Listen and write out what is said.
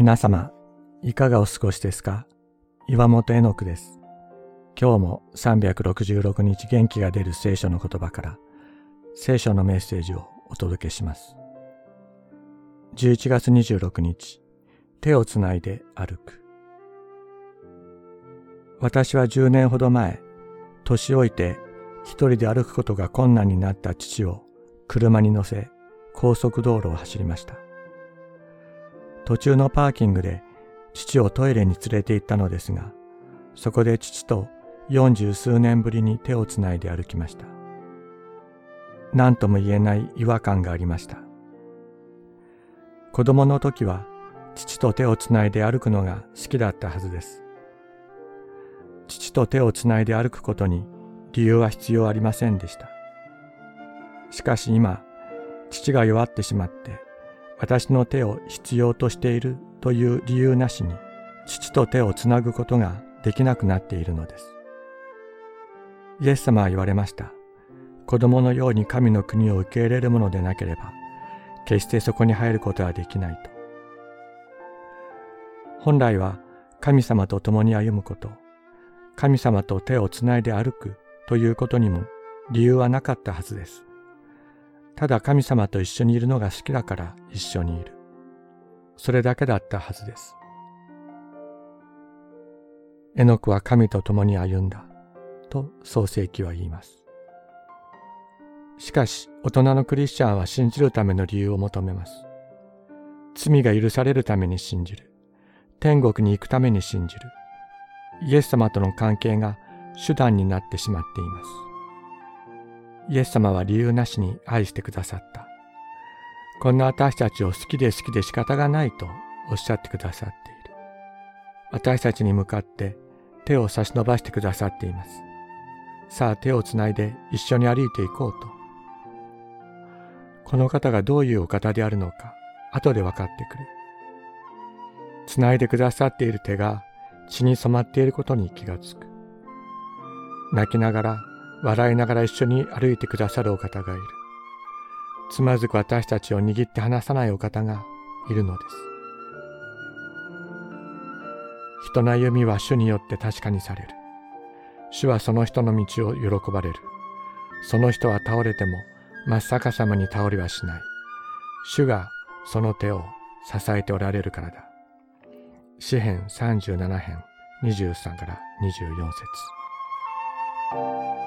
皆様、いかがお過ごしですか？岩本絵の句です。今日も366日元気が出る聖書の言葉から聖書のメッセージをお届けします。11月26日、手をつないで歩く。私は10年ほど前、年老いて一人で歩くことが困難になった父を車に乗せ高速道路を走りました。途中のパーキングで父をトイレに連れて行ったのですが、そこで父と四十数年ぶりに手をつないで歩きました。何とも言えない違和感がありました。子供の時は父と手をつないで歩くのが好きだったはずです。父と手をつないで歩くことに理由は必要ありませんでした。しかし今、父が弱ってしまって私の手を必要としているという理由なしに父と手をつなぐことができなくなっているのです。イエス様は言われました。子供のように神の国を受け入れるものでなければ、決してそこに入ることはできないと。本来は神様と共に歩むこと、神様と手をつないで歩くということにも理由はなかったはずです。ただ神様と一緒にいるのが好きだから一緒にいる。それだけだったはずです。エノクは神と共に歩んだ、と創世記は言います。しかし、大人のクリスチャンは信じるための理由を求めます。罪が許されるために信じる。天国に行くために信じる。イエス様との関係が手段になってしまっています。イエス様は理由なしに愛してくださった。こんな私たちを好きで好きで仕方がないとおっしゃってくださっている。私たちに向かって手を差し伸ばしてくださっています。さあ手をつないで一緒に歩いていこうと。この方がどういうお方であるのか後で分かってくる。つないでくださっている手が血に染まっていることに気がつく。泣きながら笑いながら一緒に歩いてくださるお方がいる。つまずく私たちを握って離さないお方がいるのです。人の歩みは主によって確かにされる。主はその人の道を喜ばれる。その人は倒れても真っ逆さまに倒れはしない。主がその手を支えておられるからだ。詩編37編23から24節